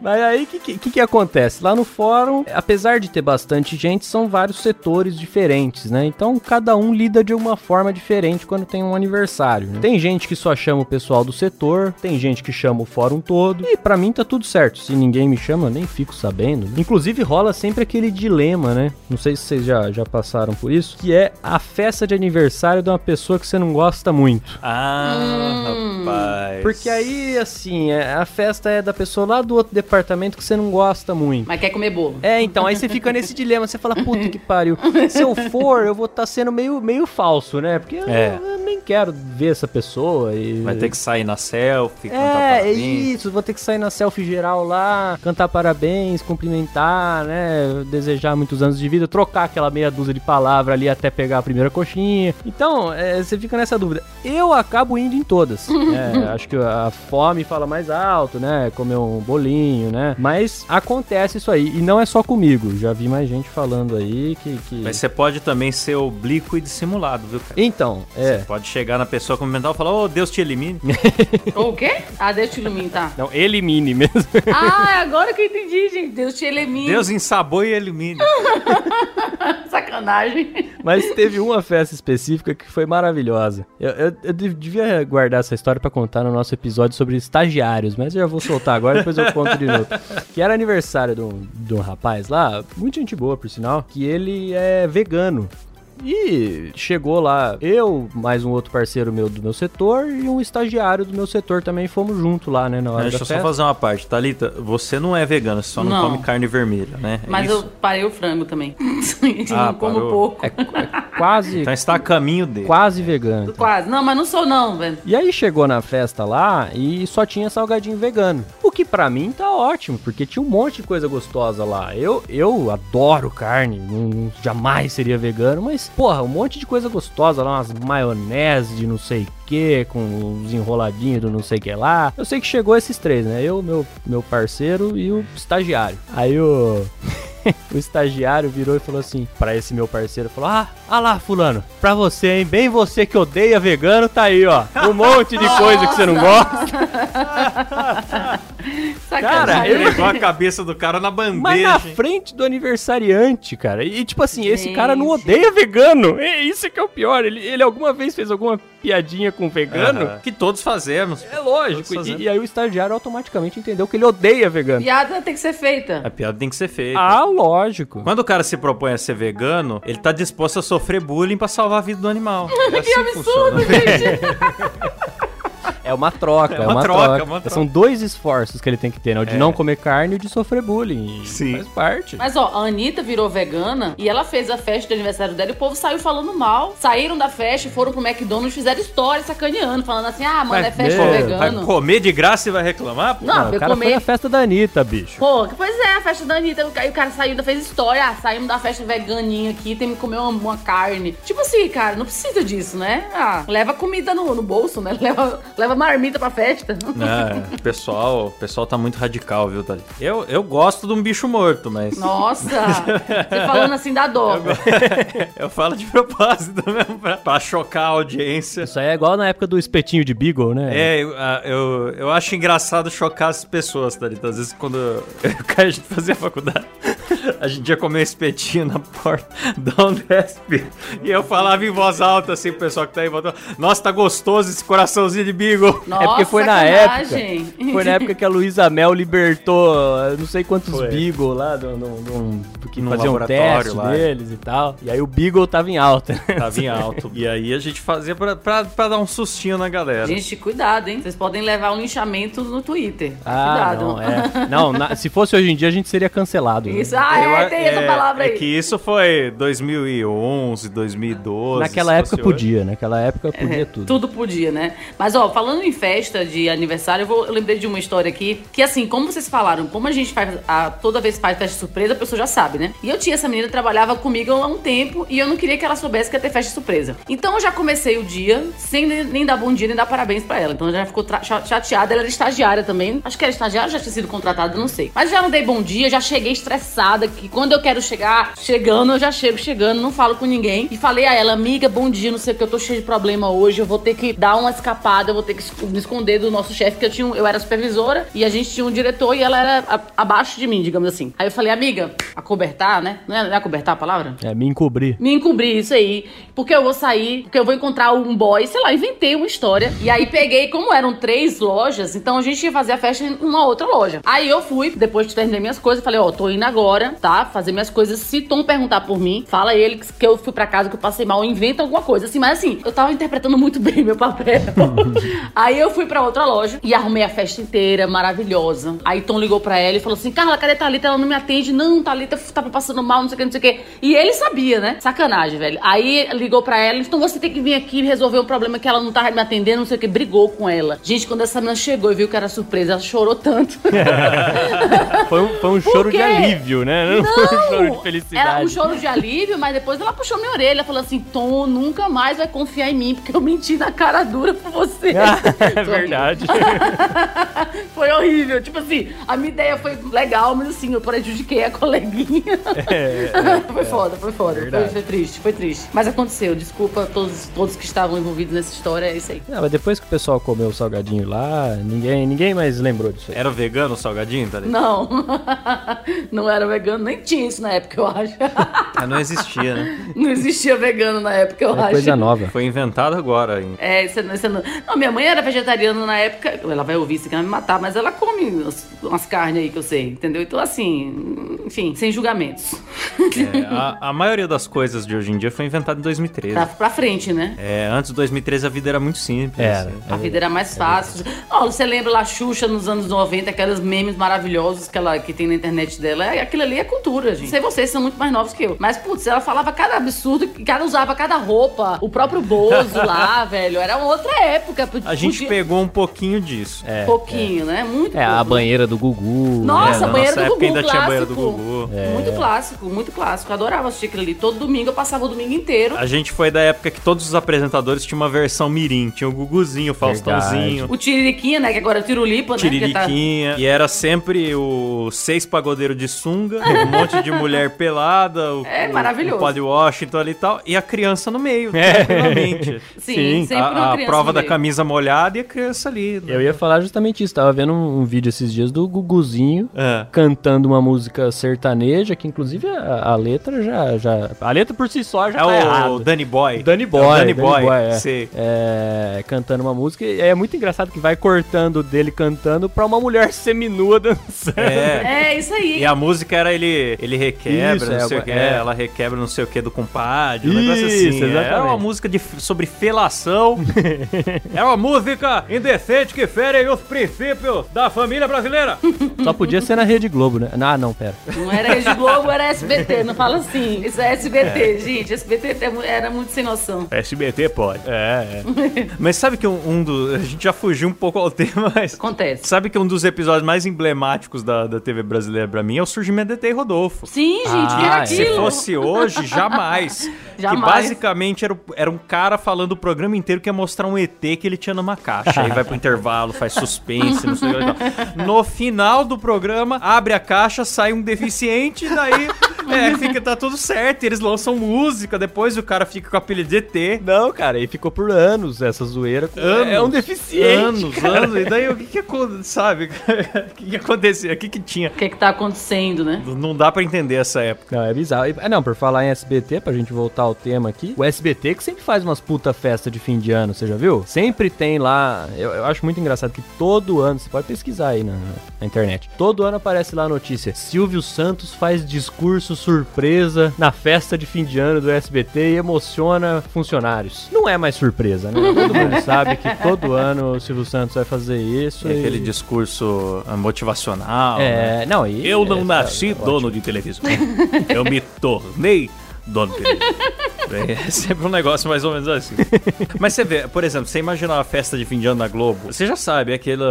S3: Mas aí, o que, que, que acontece? Lá no fórum, apesar de ter bastante gente, são vários setores diferentes, né? Então, cada um lida de uma forma diferente quando tem um aniversário. né? Tem gente que só chama o pessoal do setor, tem gente que chama o fórum todo, e pra mim tá tudo certo. Se ninguém me chama, eu nem fico sabendo. Inclusive, rola sempre aquele dilema, né? Não sei se vocês já, já passaram por isso, que é a festa de aniversário de uma pessoa que você não gosta muito.
S1: Ah, rapaz.
S3: Porque aí, assim, é- a festa é da pessoa lá do outro departamento que você não gosta muito.
S4: Mas quer comer bolo.
S3: É, então, aí você fica nesse dilema, você fala, puta que pariu. Se eu for, eu vou estar sendo meio, meio falso, né? Porque eu-
S1: É.
S3: eu, nem quero ver essa pessoa e...
S1: Vai ter que sair na selfie, cantar
S3: É, é
S1: parabéns.
S3: isso, vou ter que sair na selfie geral lá, cantar parabéns, cumprimentar, né, desejar muitos anos de vida, trocar aquela meia dúzia de palavras ali até pegar a primeira coxinha. Então, é, você fica nessa dúvida. Eu acabo indo em todas. *laughs* É, acho que a fome fala mais alto, né, comer um bolinho, né, mas acontece isso aí, e não é só comigo, já vi mais gente falando aí que... que...
S1: Mas você pode também ser oblíquo e dissimulado, viu, cara?
S3: Então, é...
S1: Você pode chegar na pessoa cumprimentar e falar, ô, Deus te elimine.
S4: Ou *laughs* o quê? Ah, Deus te ilumine, tá?
S3: Não, elimine mesmo.
S4: Ah, agora que eu entendi, gente. Deus te elimine.
S1: Deus ensabou e elimine. *laughs*
S4: Sacanagem.
S3: Mas teve uma festa específica que foi maravilhosa. Eu, eu- eu dev- devia guardar essa história pra contar no nosso episódio sobre estagiários, mas eu já vou soltar agora, depois eu conto de novo. Que era aniversário de um, de um rapaz lá, muito gente boa, por sinal, que ele é vegano. E chegou lá, eu, mais um outro parceiro meu do meu setor e um estagiário do meu setor também fomos junto lá, né, na hora
S1: Deixa
S3: da
S1: eu só
S3: festa.
S1: fazer uma parte. Thalita, você não é vegana, você só não,
S4: Não.
S1: come carne vermelha, né? É
S4: Mas
S1: isso?
S4: eu parei o frango também. *laughs*
S1: Ah,
S4: não como
S1: parou.
S4: pouco.
S3: É, é quase,
S1: Então está a caminho dele.
S3: quase vegano.
S4: Quase. Não, mas não sou não, velho.
S3: E aí chegou na festa lá e só tinha salgadinho vegano. O que pra mim tá ótimo, porque tinha um monte de coisa gostosa lá. Eu, eu adoro carne, não, jamais seria vegano, mas porra, um monte de coisa gostosa lá, umas maionese de não sei que, com uns enroladinhos do não sei que lá. Eu sei que chegou esses três, né? Eu, meu, meu parceiro e o estagiário. Aí o. *laughs* o estagiário virou e falou assim pra esse meu parceiro, falou: "Ah, ah lá, fulano, pra você, hein, bem você que odeia vegano, tá aí, ó. Um monte de coisa que você não gosta". *laughs*
S4: Sacanagem.
S3: Cara, eu-
S1: Pegou a cabeça do cara na
S3: Mas
S1: bandeja.
S3: na
S1: hein?
S3: frente do aniversariante, cara. E tipo assim, esse
S4: Gente.
S3: cara não odeia vegano. É isso que é o pior. Ele, ele alguma vez fez alguma piadinha com vegano?
S1: Aham. Que todos fazemos.
S3: É lógico.
S1: Fazemos.
S3: E, e aí o estagiário automaticamente entendeu que ele odeia vegano.
S4: Piada tem que ser feita.
S1: A piada tem que ser feita.
S3: Ah, lógico.
S1: Quando o cara se propõe a ser vegano, ele tá disposto a sofrer bullying pra salvar a vida do animal. *laughs* É assim que
S4: absurdo,
S1: funciona. *laughs*
S3: É uma troca, é
S1: uma
S3: uma,
S1: troca,
S3: troca.
S1: é uma troca.
S3: São dois esforços que ele tem que ter, né? O de
S1: É.
S3: não comer carne e o de sofrer bullying. E
S1: Sim.
S3: Faz parte.
S4: Mas ó, a Anitta virou vegana e ela fez a festa de aniversário dela e o povo saiu falando mal. Saíram da festa e foram pro McDonald's, fizeram história sacaneando, falando assim: ah, mano, é festa
S3: ver,
S1: Vai
S4: vegano.
S1: comer de graça e vai reclamar? pô?
S4: Não,
S3: Não, o
S4: eu
S3: cara foi
S4: comer.
S3: na festa da Anitta, bicho.
S4: Pô, pois é, a festa da Anitta. Aí o cara saiu, ainda fez história. Ah, saímos da festa veganinha aqui, tem que comer uma, uma carne. Tipo assim, cara, não precisa disso, né? Ah, leva comida no, no bolso, né? *laughs* Leva, leva marmita pra festa.
S1: É, o pessoal, o pessoal tá muito radical, viu, Thalita? Eu, eu gosto de um bicho morto, mas. *laughs*
S4: Nossa, você falando assim dá dó. *laughs*
S1: eu falo de propósito mesmo, pra, pra chocar a audiência.
S3: Isso aí é igual na época do espetinho de Beagle, né?
S1: É, eu, eu, eu acho engraçado chocar as pessoas, Thalita. Às vezes, quando eu, *laughs* a gente fazia faculdade, a gente ia comer espetinho na porta, dá um despe. E eu falava em voz alta, assim, pro pessoal que tá aí, voltando, nossa, tá gostoso esse coraçãozinho de Beagle.
S4: Nossa,
S3: É porque foi na
S4: sacanagem.
S3: época. Foi na época que a Luísa Mel libertou não sei quantos
S1: Foi.
S3: Beagle lá do, do, do- que
S1: Num
S3: faziam
S1: laboratório
S3: teste
S1: lá.
S3: deles e tal. E aí o Beagle tava em alta.
S1: Tava em alto. E aí a gente fazia pra, pra, pra dar um sustinho na galera.
S4: Gente, cuidado, hein? Vocês podem levar um linchamento no Twitter.
S3: Ah,
S4: cuidado.
S3: não, é. Não, na- se fosse hoje em dia a gente seria cancelado. né?
S4: Isso, ah,
S1: Eu
S4: é, tem essa palavra aí.
S1: É que isso foi 2011, 2012.
S3: Naquela época
S1: fosse hoje.
S3: podia, naquela época podia
S4: É,
S3: tudo.
S4: Tudo podia, né? Mas, ó, falando em festa de aniversário, eu, vou, eu lembrei de uma história aqui, que assim, como vocês falaram, como a gente faz, a, toda vez faz festa surpresa, a pessoa já sabe, né? E eu tinha essa menina trabalhava comigo há um tempo e eu não queria que ela soubesse que ia ter festa surpresa. Então eu já comecei o dia sem nem, dar bom dia, nem dar parabéns pra ela. Então ela já ficou chateada, ela era estagiária também. Acho que era estagiária, já tinha sido contratada, não sei. Mas já não dei bom dia, já cheguei estressada, que quando eu quero chegar, chegando, eu já chego chegando, não falo com ninguém. E falei a ela, amiga, bom dia, não sei o que, eu tô cheio de problema hoje, eu vou ter que dar uma escapada, eu vou ter que me esconder do nosso chefe, que eu tinha, eu era supervisora e a gente tinha um diretor e ela era a- abaixo de mim, digamos assim. Aí eu falei, amiga, acobertar, né? Não é, não é acobertar a palavra?
S3: É, me encobrir.
S4: Me encobrir isso aí, porque eu vou sair, porque eu vou encontrar um boy, sei lá, inventei uma história. E aí peguei, como eram três lojas, então a gente ia fazer a festa em uma outra loja. Aí eu fui, depois de terminar minhas coisas, falei, ó, tô indo agora, tá? Fazer minhas coisas. Se Tom perguntar por mim, fala ele que eu fui pra casa, que eu passei mal, inventa alguma coisa, assim. Mas assim, eu tava interpretando muito bem meu papel. *laughs* aí eu fui pra outra loja e arrumei a festa inteira, maravilhosa. Aí Tom ligou pra ela e falou assim, Carla, cadê Thalita? Ela não me atende. Não, Thalita tava passando mal, não sei o que, não sei o que. E ele sabia, né? Sacanagem, velho. Aí ligou pra ela, então você tem que vir aqui resolver um problema que ela não tava me atendendo, não sei o que. Brigou com ela. Gente, quando essa menina chegou e viu que era surpresa, ela chorou tanto. *laughs*
S3: Foi um, foi um choro de alívio, né? Não, foi um choro de felicidade.
S4: Era um choro de alívio, mas depois ela puxou minha orelha, falou assim: Tom, nunca mais vai confiar em mim, porque eu menti na cara dura pra você. *laughs* *laughs*
S3: é verdade. *laughs*
S4: foi horrível. Tipo assim, a minha ideia foi legal, mas assim, eu prejudiquei a coleguinha. *laughs* foi foda, foi foda. Foi, foi triste, foi triste. Mas aconteceu. Desculpa a todos, todos que estavam envolvidos nessa história, é isso aí.
S3: Não, mas depois que o pessoal comeu o salgadinho lá, ninguém, ninguém mais lembrou disso aí.
S1: Era vegano o salgadinho, Thalita?
S4: Não, não era vegano, nem tinha isso na época, eu acho.
S1: Ah, não existia, né?
S4: Não existia vegano na época, eu
S3: É
S4: acho.
S3: coisa nova.
S1: Foi inventado agora. hein?
S4: É, isso, não- isso não... não, minha mãe era vegetariana na época. Ela vai ouvir isso que ela vai me matar, mas ela come as- umas carnes aí que eu sei, entendeu? Então, assim, enfim, sem julgamentos.
S1: É, a, a maioria das coisas de hoje em dia foi inventada em 2013.
S4: pra, pra frente, né?
S1: É, antes de 2013 a vida era muito simples.
S3: Era.
S1: É.
S4: A vida era mais fácil. Ó, você lembra lá Xuxa nos anos 90, aqueles memes maravilhosos que ela que tem na internet dela? É, aquilo ali é cultura, gente. Sei vocês são muito mais novos que eu. Mas, putz, ela falava cada absurdo, cada usava cada roupa. O próprio Bozo lá, *laughs* velho. Era outra época.
S1: A gente
S4: Podia-
S1: pegou um pouquinho disso.
S3: É,
S4: pouquinho, né? Muito
S3: É, a
S4: pouco.
S3: banheira do Gugu.
S4: Nossa,
S1: É, na
S4: banheiro
S1: nossa
S4: do
S1: época
S4: Gugu
S1: ainda tinha banheiro do Gugu.
S4: Muito clássico, muito clássico. Eu adorava assistir aquilo ali. Todo domingo eu passava o domingo inteiro.
S1: A gente foi da época que todos os apresentadores tinham uma versão mirim. Tinha o Guguzinho, o Faustãozinho,
S4: O Tiririquinha, né? Que agora é o Tirulipa, né? tá-
S1: Tiririquinha. E era sempre o seis pagodeiros de sunga, um *laughs* monte de mulher pelada, o,
S4: É
S1: o-
S4: maravilhoso.
S1: o Padre Washington ali e tal, e a criança no meio,
S3: É.
S1: tranquilamente.
S4: Sim, *laughs*
S3: Sim,
S4: sempre uma
S1: a, a prova
S4: no
S1: da
S4: meio.
S1: camisa molhada e a criança ali. né?
S3: Eu ia falar justamente isso. Tava vendo um, um vídeo esses dias do Guguzinho
S1: É.
S3: cantando uma música sertaneja, que inclusive a, a letra já, já. A letra por si só já
S1: É
S3: tá
S1: o
S3: errada.
S1: Danny Boy.
S3: Danny
S1: É o
S3: Boy,
S1: Danny
S3: Danny
S1: Boy,
S3: Boy, é. É, cantando uma música. E é muito engraçado que vai cortando dele cantando pra uma mulher seminua *laughs* dançando.
S1: É.
S4: É, isso aí.
S1: E a música era ele, ele requebra,
S3: Isso,
S1: não
S3: é,
S1: sei o que.
S3: é.
S1: Ela aquela requebra não sei o que do compadre, um negócio assim.
S3: Isso,
S1: Era uma
S3: exatamente.
S1: música de, sobre felação. *laughs* é uma música indecente que fere os princípios da família brasileira. *laughs*
S3: Só podia ser na Rede Globo, né? Ah, não, pera.
S4: Não era Rede Globo, era SBT. Não fala assim. Isso é SBT, gente. SBT é era muito sem noção.
S1: SBT pode. É, é. *laughs* mas sabe que um, um dos. A gente já fugiu um pouco ao *laughs* tema, mas.
S4: Acontece.
S1: Sabe que um dos episódios mais emblemáticos da, da TV brasileira pra mim é o surgimento de ET e Rodolfo.
S4: Sim, gente, que
S3: Ah,
S4: era
S3: é.
S1: Se
S4: aquilo.
S1: fosse hoje, jamais.
S4: Jamais.
S1: Que basicamente era, era um cara falando o programa inteiro que ia mostrar um ET que ele tinha numa caixa. Aí vai pro intervalo, faz suspense, não sei o que. No final do programa, abre a caixa, sai um deficiente, daí é, fica, tá tudo certo. Eles lançam música, depois o cara fica com o apelido de ET.
S3: Não, cara, e ficou por anos essa zoeira. com-
S1: Anos,
S3: é um deficiente.
S1: Anos, anos. E daí o que que aconteceu, sabe? *laughs* O que que aconteceu? O que que tinha?
S4: O que é que tá acontecendo, né?
S1: Não dá pra entender essa época.
S3: Não, é bizarro. E- ah, Não, por falar em SBT, pra gente voltar ao tema aqui, o SBT que sempre faz umas puta festa de fim de ano, você já viu? Sempre tem lá, eu, eu acho muito engraçado que todo ano, você pode pesquisar aí na, na internet, todo ano aparece lá a notícia, Silvio Santos faz discurso surpresa na festa de fim de ano do SBT e emociona funcionários. Não é mais surpresa, né? Todo mundo *laughs* sabe que todo ano o Silvio Santos vai fazer isso.
S1: É
S3: e-
S1: aquele discurso ah, motivacional. né?
S3: É, não, e...
S1: Eu não
S3: é,
S1: nasci
S3: é
S1: dono de televisão. Eu me tornei dono de televisão. *laughs* É sempre um negócio mais ou menos assim. *laughs* Mas você vê, por exemplo, você imagina uma festa de fim de ano na Globo, você já sabe, aquele,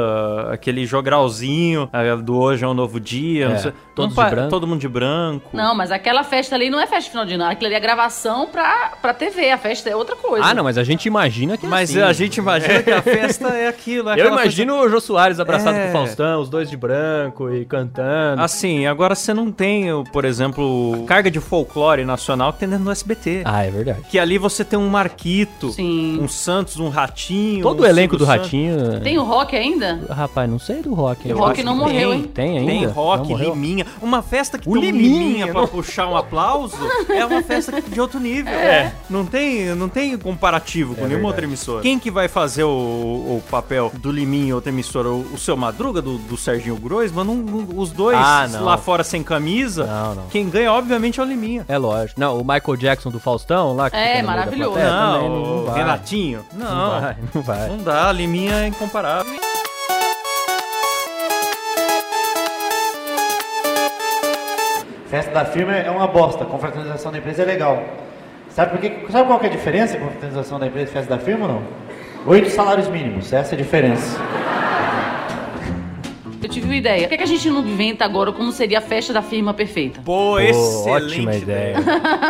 S1: aquele jogralzinho do hoje é um novo dia, não
S3: É,
S1: sei-
S3: todos
S1: não
S3: de branco.
S1: todo mundo de branco.
S4: Não, mas aquela festa ali não é festa de final de ano. Aquilo ali é gravação pra, pra TV. A festa é outra coisa.
S3: Ah, não, mas a gente imagina que é
S1: Mas
S3: assim.
S1: a gente imagina que a *laughs* festa é aquilo. é
S3: Eu imagino o Jô Soares abraçado
S1: É.
S3: com o Faustão, os dois de branco e cantando.
S1: Assim, agora você não tem, por exemplo, carga de folclore nacional que tem dentro do SBT.
S3: Ah, é verdade.
S1: Que ali você tem um Marquito,
S4: Sim.
S1: um Santos, um Ratinho.
S3: Todo
S1: um
S3: o elenco do
S1: Santos.
S3: Ratinho.
S4: Tem o rock ainda?
S3: Rapaz, não sei do rock.
S4: O Rock não morreu,
S3: tem.
S4: hein?
S3: Tem ainda?
S1: Tem
S3: Não
S1: rock? Liminha. Uma festa que
S3: O
S1: tem
S3: Liminha,
S1: Liminha pra
S3: não-
S1: puxar um aplauso é uma festa de outro nível. É. Não tem, não tem comparativo com nenhuma
S3: verdade.
S1: outra emissora. Quem que vai fazer o, o papel do Liminha em outra emissora? O, o seu Madruga, do, do Serginho Groisman? Não, não- os dois
S3: Ah, não.
S1: lá fora sem camisa.
S3: Não, não.
S1: Quem ganha, obviamente, é o Liminha.
S3: É lógico. Não, o Michael Jackson do Faustão lá. Que
S4: É, maravilhoso.
S3: plateia,
S1: não,
S3: também não, não vai.
S1: Renatinho. Não,
S3: Não vai, não vai.
S1: Não dá, a Liminha é incomparável.
S7: Festa da firma é uma bosta, confraternização da empresa é legal. Sabe, por quê? Sabe qual que é a diferença confraternização da empresa e festa da firma ou não? Oito salários mínimos, essa é a diferença.
S4: Eu tive uma ideia. Por que, que a gente não inventa agora como seria a festa da firma perfeita?
S1: Pô,
S3: Pô,
S1: excelente
S3: ótima ideia.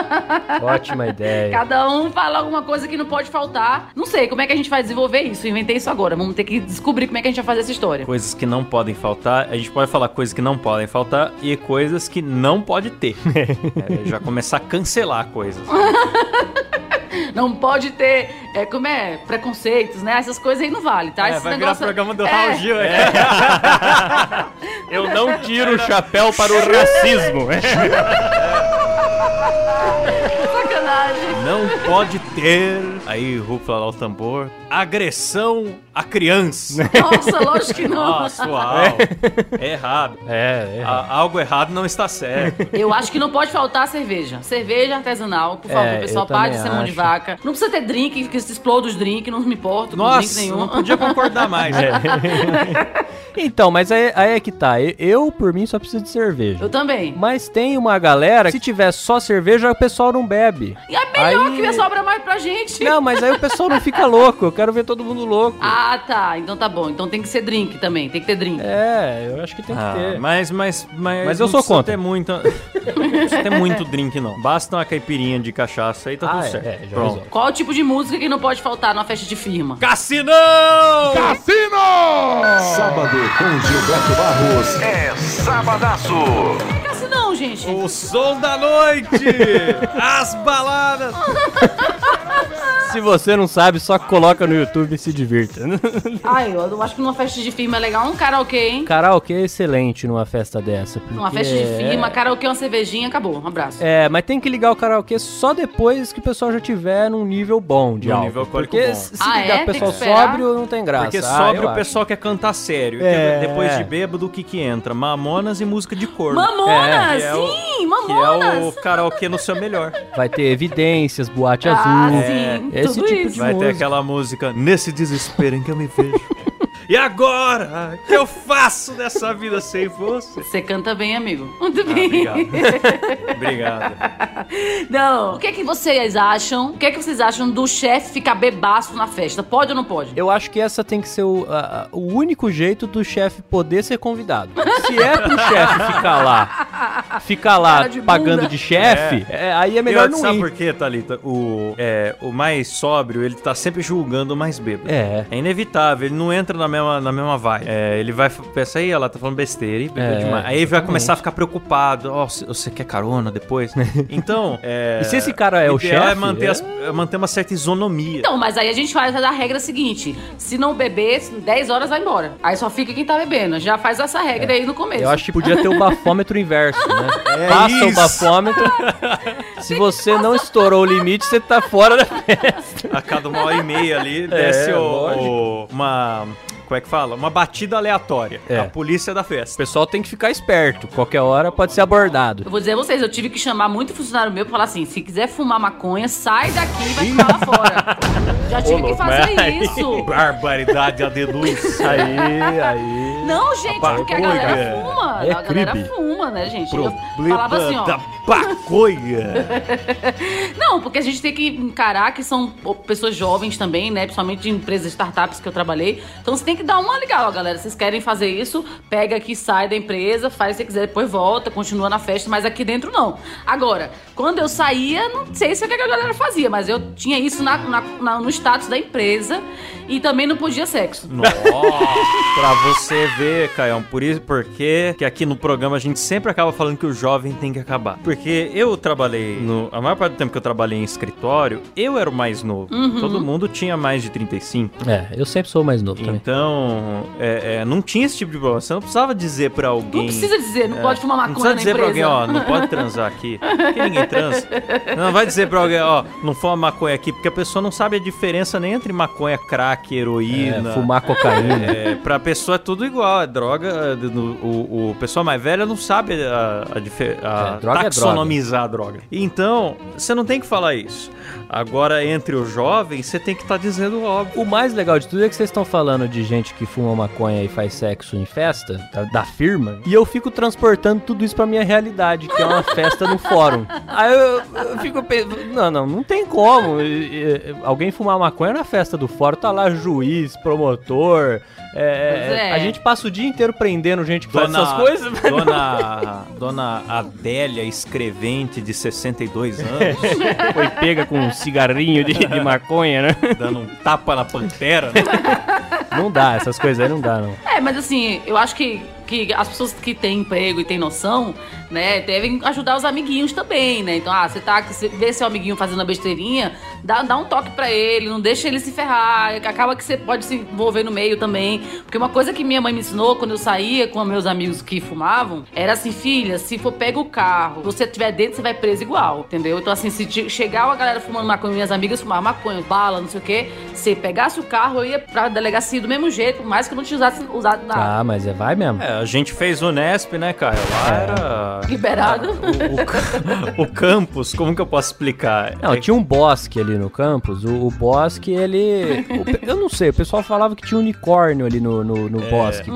S3: *laughs* ótima ideia.
S4: Cada um fala alguma coisa que não pode faltar. Não sei como é que a gente vai desenvolver isso. Eu inventei isso agora. Vamos ter que descobrir como é que a gente vai fazer essa história.
S1: Coisas que não podem faltar. A gente pode falar coisas que não podem faltar e coisas que não pode ter. *laughs* É, já começar a cancelar coisas. *laughs*
S4: Não pode ter, é, como é, preconceitos, né? Essas coisas aí não vale, tá?
S1: É,
S4: Esse
S1: vai virar
S4: negócio-
S1: programa do
S4: É,
S1: Raul Gil. É. *laughs*
S3: Eu não tiro o chapéu para o racismo. *laughs*
S4: Sacanagem.
S1: Não pode ter. Aí rufla lá o tambor. Agressão a criança. *laughs*
S4: Nossa, lógico que não.
S1: Nossa, uau. É errado.
S3: É, é.
S1: A- algo errado não está certo.
S4: Eu acho que não pode faltar a cerveja. Cerveja artesanal, por favor,
S3: É,
S4: pessoal, pare de ser mão de vaca. Não precisa ter drink, que se exploda os drinks, não me importo com drink
S1: Nossa,
S4: nenhum.
S1: não podia concordar mais.
S3: É. *laughs* Então, mas aí, aí é que tá. Eu, eu, por mim, só preciso de cerveja.
S4: Eu também.
S3: Mas tem uma galera, que se tiver só cerveja, o pessoal não bebe.
S4: E é melhor
S3: Aí-
S4: que sobra mais pra gente.
S3: Não, mas aí o pessoal não fica louco. Eu quero ver todo mundo louco.
S4: Ah, tá. Então tá bom. Então tem que ser drink também. Tem que ter drink.
S3: É, eu acho que tem que
S1: Ah,
S3: ter.
S1: mas, mas, mas,
S3: Mas eu
S1: não
S3: sou
S1: precisa
S3: contra.
S1: Ter muito, *laughs* não precisa ter muito drink, não. Basta uma caipirinha de cachaça aí tá
S3: Ah,
S1: tudo
S3: é,
S1: certo.
S3: é, já
S1: Pronto.
S3: resolve.
S4: Qual o tipo de música que não pode faltar numa festa de firma?
S1: Cassinão!
S6: Sábado com Gilberto Barros.
S2: É sabadaço.
S4: Fica assim não, gente.
S1: O som da noite! As baladas! *laughs*
S3: Se você não sabe, só coloca no YouTube e se divirta. *laughs*
S4: Ai, eu acho que numa festa de firma é legal um karaokê, hein?
S3: Karaokê é excelente numa festa dessa.
S4: Numa
S3: porque
S4: festa de firma,
S3: é-
S4: karaokê, uma cervejinha, acabou. Um abraço.
S3: É, mas tem que ligar o karaokê só depois que o pessoal já tiver num nível bom de álcool.
S1: nível
S3: Porque
S1: bom.
S3: se
S4: Ah,
S3: ligar
S4: é?
S3: o pessoal sóbrio, não tem graça.
S1: Porque
S3: Ah, eu
S1: o
S3: acho.
S1: pessoal quer cantar sério.
S3: É.
S1: Depois de bêbado, o que que entra? Mamonas e música de corno.
S4: Mamona,
S1: que é o-
S4: sim,
S1: Que é
S4: mamonas.
S1: o karaokê no seu melhor.
S3: Vai ter evidências, boate
S4: Ah,
S3: azul.
S4: sim,
S3: esse
S4: tudo
S3: tipo
S4: isso.
S3: de
S1: Vai ter
S3: música.
S1: aquela música Nesse desespero em que eu me vejo. *laughs* e agora? O que eu faço dessa vida sem você?
S4: Você canta bem, amigo. Muito
S1: Ah,
S4: bem.
S1: obrigado. obrigado.
S4: Não. O que é que vocês acham? O que é que vocês acham do chefe ficar bebaço na festa? Pode ou não pode?
S3: Eu acho que essa tem que ser o, a- o único jeito do chefe poder ser convidado. Se é pro *laughs* chefe ficar lá, ficar lá
S4: de
S3: pagando
S4: bunda.
S3: de chefe, é, aí é melhor não
S1: sabe
S3: ir.
S1: por quê, Thalita? O, é, o mais sóbrio, ele tá sempre julgando o mais bêbado.
S3: É.
S1: É inevitável, ele não entra na mesma, na mesma vibe. É, ele vai pensar, aí, ela tá falando besteira, bebeu
S3: É,
S1: demais. Aí ele vai começar a ficar preocupado. Ó, você- você quer carona depois? *laughs* Então, é...
S3: E se esse cara é o
S1: é
S3: chefe,
S1: manter,
S3: é-
S1: as- é manter uma certa isonomia.
S4: Então, mas aí a gente faz a regra seguinte: se não beber, 10 horas vai embora. Aí só fica quem tá bebendo. Já faz essa regra aí no começo.
S3: Eu acho que podia ter o bafômetro inverso, né? *laughs*
S1: É
S3: Passa o
S1: isso.
S3: bafômetro. Se você não estourou o limite, você tá fora da festa.
S1: A cada uma hora e meia ali desce o-
S3: lógico.
S1: o- uma. Como é que fala? Uma batida aleatória.
S3: É.
S1: A polícia da
S3: O
S1: festa.
S3: pessoal tem que ficar esperto. Qualquer hora pode ser abordado.
S4: Eu vou dizer a vocês, eu tive que chamar muito funcionário meu pra falar assim: se quiser fumar maconha, sai daqui e vai fumar lá *laughs* fora. Já tive que fazer isso. *laughs*
S1: Barbaridade, a denúncia.
S3: Aí, aí.
S4: Não, gente, porque a galera
S1: Maconha.
S4: fuma.
S3: É
S4: a galera
S3: crime.
S4: fuma, né, gente? Eu
S1: Problema
S4: falava assim, ó.
S1: da maconha. *laughs*
S4: Não, porque a gente tem que encarar que são pessoas jovens também, né? Principalmente de empresas startups que eu trabalhei. Então você tem que dar uma legal, galera. Vocês querem fazer isso, pega aqui, sai da empresa, faz se quiser, depois volta, continua na festa, mas aqui dentro não. Agora, quando eu saía, não sei se é o que a galera fazia, mas eu tinha isso na- na- na- no status da empresa e também não podia sexo.
S1: Nossa, pra você ver, Caião, por isso, porque que aqui no programa a gente sempre acaba falando que o jovem tem que acabar. Porque eu trabalhei, no, a maior parte do tempo que eu trabalhei em escritório, eu era o mais novo.
S4: Uhum.
S1: Todo mundo tinha mais de 35.
S3: É, eu sempre sou o mais novo também.
S1: Então, é, é, não tinha esse tipo de problema. Você não precisava dizer pra alguém.
S4: Não precisa dizer, não
S1: É,
S4: pode fumar
S1: Não
S4: maconha
S1: precisa
S4: na
S1: dizer pra alguém,
S4: empresa.
S1: ó, não pode transar aqui. Porque ninguém transa. Não vai dizer pra alguém, ó, não fuma maconha aqui, porque a pessoa não sabe a diferença nem entre maconha, crack, heroína.
S3: É, fumar cocaína.
S1: É, pra pessoa é tudo igual, é droga. é, no- O, o pessoal mais velha não sabe a, a, a
S3: É, droga é
S1: taxonomizar a droga. Então, você não tem que falar isso. Agora, entre os jovens, você tem que estar dizendo o óbvio.
S3: O mais legal de tudo é que vocês estão falando de gente que fuma maconha e faz sexo em festa, da, da firma, e eu fico transportando tudo isso pra minha realidade, que é uma festa no fórum. *laughs* Aí eu, eu fico pensando, não, não, não tem como. E- e- Alguém fumar maconha na festa do fórum, tá lá juiz, promotor. é,
S4: Pois é.
S3: A gente passa o dia inteiro prendendo gente que faz
S1: Dona,
S3: essas coisas.
S1: Dona, dona Adélia, escrevente de 62 *laughs* anos,
S3: Foi pega com um cigarrinho de, de maconha, né? *laughs*
S1: dando um tapa na pantera. né?
S3: Não dá, essas coisas aí não dá, não.
S4: É, mas assim, eu acho que, que as pessoas que têm emprego e têm noção, né, devem ajudar os amiguinhos também, né? Então, ah, você tá, você vê seu amiguinho fazendo uma besteirinha, dá, dá um toque pra ele, não deixa ele se ferrar, acaba que você pode se envolver no meio também. Porque uma coisa que minha mãe me ensinou quando eu saía com meus amigos que fumavam, era assim, filha, se for pega o carro, se você estiver dentro, você vai preso igual, entendeu? Então, assim, se che- chegar a galera fumando maconha, minhas amigas fumavam maconha, bala, não sei o quê, se pegasse o carro, eu ia pra delegacia do mesmo jeito, por mais que eu não tinha usado, usado nada.
S3: Ah, mas é vai mesmo.
S1: É, a gente fez o Nesp, né, Caio? Lá era.
S4: Liberado.
S1: O, ca- o campus, como que eu posso explicar?
S3: Não,
S1: É
S3: tinha um bosque ali no campus. O, o bosque, ele. o eu não sei, o pessoal falava que tinha um unicórnio ali no, no, no bosque.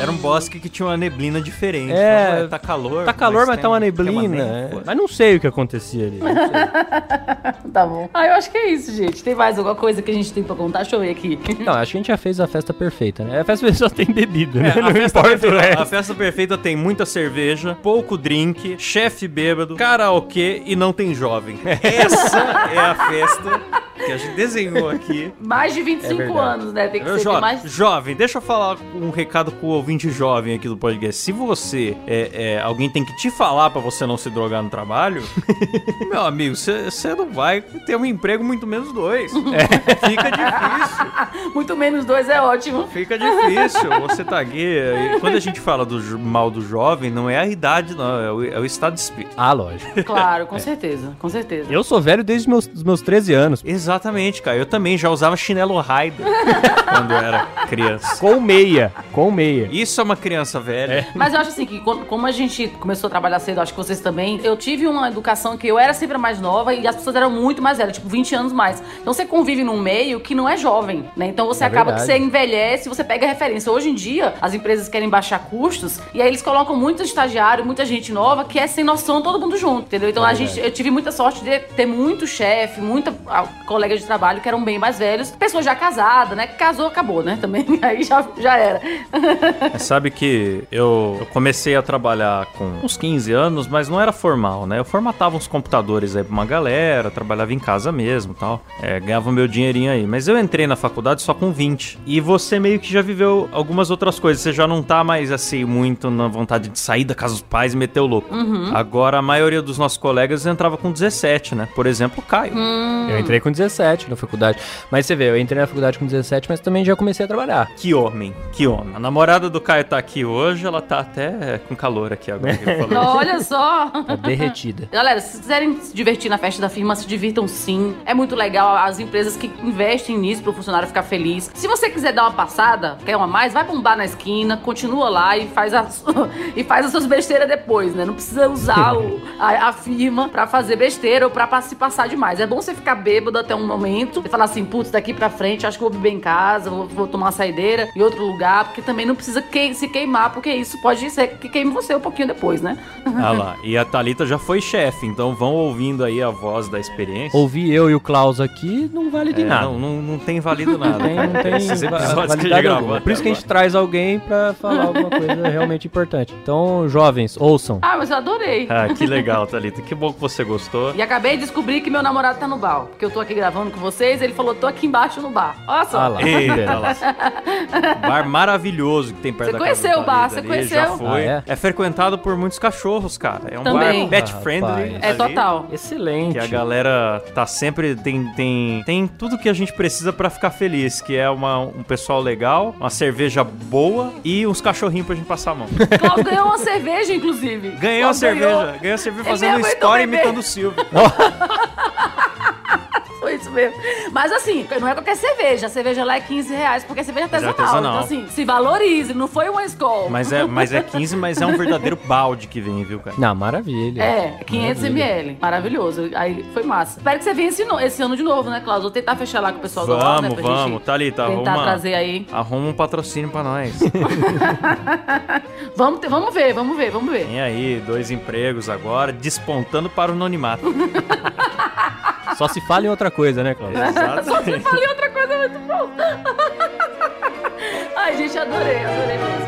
S1: Era um bosque que tinha uma neblina diferente.
S3: É.
S1: Falava, "Ué, tá calor.
S3: Tá calor, mas
S1: tem
S3: tá uma neblina.
S1: névoa."
S3: é. Mas não sei o que acontecia ali. *laughs*
S4: Tá bom. Ah, eu acho que é isso, gente. Tem mais alguma coisa que a gente tem pra contar? Deixa eu ver aqui.
S3: Não, acho que a gente já fez a festa perfeita, né? A festa perfeita *laughs* só tem bebida, né?
S1: É,
S3: não
S1: a, festa
S3: importa o
S1: perfeita, a
S3: resto.
S1: festa perfeita tem muita cerveja, pouco drink, chefe bêbado, karaokê e não tem jovem. *laughs* Essa é a festa festa que a gente desenhou aqui.
S4: Mais de 25
S3: verdade.
S4: anos, né? Tem que
S1: Meu
S4: ser
S1: jovem,
S4: mais.
S1: jovem, deixa eu falar um recado pro ouvinte jovem aqui do podcast. Se você, é, é, alguém tem que te falar pra você não se drogar no trabalho, *laughs* meu amigo, você não vai ter um emprego muito menos dois. *laughs* É, fica difícil. *laughs*
S4: Muito menos dois é ótimo.
S1: Fica difícil. Você tá aqui. Quando a gente fala do mal do jovem, não é a idade, não. É o, é o estado de espírito.
S3: Ah, lógico.
S4: Claro, com certeza, com certeza.
S3: Eu sou velho desde meus, os meus 13 anos.
S1: Exatamente, cara. Eu também já usava chinelo Raider *laughs* quando eu era criança.
S3: Com meia. Com meia.
S1: Isso é uma criança velha.
S4: Mas eu acho assim que como a gente começou a trabalhar cedo, acho que vocês também, eu tive uma educação que eu era sempre a mais nova e as pessoas eram muito mais velhas, tipo 20 anos mais. Então você convive num meio que não é jovem, né? Então você
S3: É
S4: acaba que
S3: verdade.
S4: você envelhece, você pega referência. Hoje em dia, as empresas querem baixar custos e aí eles colocam muito estagiário, muita gente nova que é sem noção todo mundo junto, entendeu? Então
S3: É
S4: a gente, eu tive muita sorte de ter muito chefe, muita ah, colega de trabalho que eram bem mais velhos, pessoas já casadas, né? Casou, acabou, né? Também *laughs* aí já, já era.
S1: Mas Sabe que eu, eu comecei a trabalhar com uns 15 anos, mas não era formal, né? Eu formatava uns computadores aí pra uma galera, trabalhava em casa mesmo e tal. É, ganhava o meu dinheirinho aí. Mas eu entrei na faculdade só com 20. E você meio que já viveu algumas outras coisas. Você já não tá mais assim, muito na vontade de sair da casa dos pais e meter o louco. Agora a maioria dos nossos colegas entrava com 17, né? Por exemplo, o Caio.
S3: Eu entrei com 17 na faculdade. Mas você vê, eu entrei na faculdade com 17, mas também já comecei a trabalhar.
S1: Que homem, que homem. A namorada do Caio tá aqui hoje, ela tá até com calor aqui agora. *laughs*
S4: Olha só.
S3: Tá derretida.
S4: Galera, se quiserem se divertir na festa da firma, se divirtam sim. É muito legal as empresas que investem nisso pro funcionário ficar feliz. Se você quiser dar uma passada, quer uma a mais, vai pra um bar na esquina, continua lá e faz as, *laughs* e faz as suas besteiras depois, né? Não precisa usar o- a, a firma pra fazer besteira ou pra se passar demais. É bom você ficar bêbado até um momento e falar assim, putz, daqui pra frente acho que vou beber em casa, vou, vou tomar uma saideira em outro lugar, porque também não precisa que- se queimar, porque isso pode ser que queime você um pouquinho depois, né? *laughs*
S1: Ah lá, e a Thalita já foi chefe, então vão ouvindo aí a voz da experiência.
S3: Ouvir eu e o Klaus aqui não vale de
S1: É,
S3: nada.
S1: Não, não, não tem valido nada.
S3: Não tem, não tem
S1: Esses episódios que a gente
S3: Por isso que a gente traz alguém pra falar alguma coisa *laughs* realmente importante. Então, jovens, ouçam.
S4: Ah, mas eu adorei.
S1: Ah, que legal, *laughs* Thalita. Que bom que você gostou.
S4: E acabei de descobrir que meu namorado tá no bar. Porque eu tô aqui gravando com vocês, ele falou, tô aqui embaixo no bar. Olha só.
S3: Ah lá. *laughs*
S1: Eita, lá. Bar maravilhoso que tem perto
S4: Você
S1: da casa
S4: conheceu o bar, você
S1: ali,
S4: conheceu?
S1: Já foi.
S3: Ah,
S1: é? frequentado por muitos cachorros, cara. É um
S4: Também.
S1: bar pet
S3: Ah,
S1: friendly.
S3: rapaz.
S4: É
S1: ali,
S4: total.
S3: Excelente.
S1: Que a galera tá sempre. Tem, tem, tem tudo que a gente precisa pra ficar feliz, que é uma, um pessoal legal, uma cerveja boa e uns cachorrinhos pra gente passar a mão.
S4: Klaus ganhou uma cerveja, inclusive.
S1: Ganhei uma
S4: ganhou.
S1: cerveja. Ganhei uma cerveja
S4: Ele
S1: fazendo
S4: beber.
S1: imitando o Silvio. *laughs*
S4: Isso mesmo. Mas assim, não é qualquer cerveja. A cerveja lá é 15 reais, porque é cerveja
S1: Mas é
S4: artesanal.
S1: artesanal.
S4: Então assim, se valorize, não foi uma escola.
S1: Mas é, mas é 15, mas é um verdadeiro balde que vem, viu, cara?
S3: Não, maravilha.
S4: É, 500
S3: Maravilha.
S4: ml. Maravilhoso. Aí foi massa. Espero que você venha esse, no- esse ano de novo, né, Klaus? Vou tentar fechar lá com o pessoal do UOL, né?
S1: Vamos,
S4: pra gente
S1: vamos. Thalita,
S4: tentar
S1: arruma,
S4: trazer aí.
S1: arruma um patrocínio pra nós. *laughs*
S4: Vamos, ter- vamos ver, vamos ver, vamos ver.
S1: Tem aí dois empregos agora, despontando para o anonimato. *laughs*
S3: Só se fala em outra coisa, né, Klaus?
S1: Exatamente.
S4: Falei outra coisa muito bom. *laughs* Ai, gente, adorei, adorei.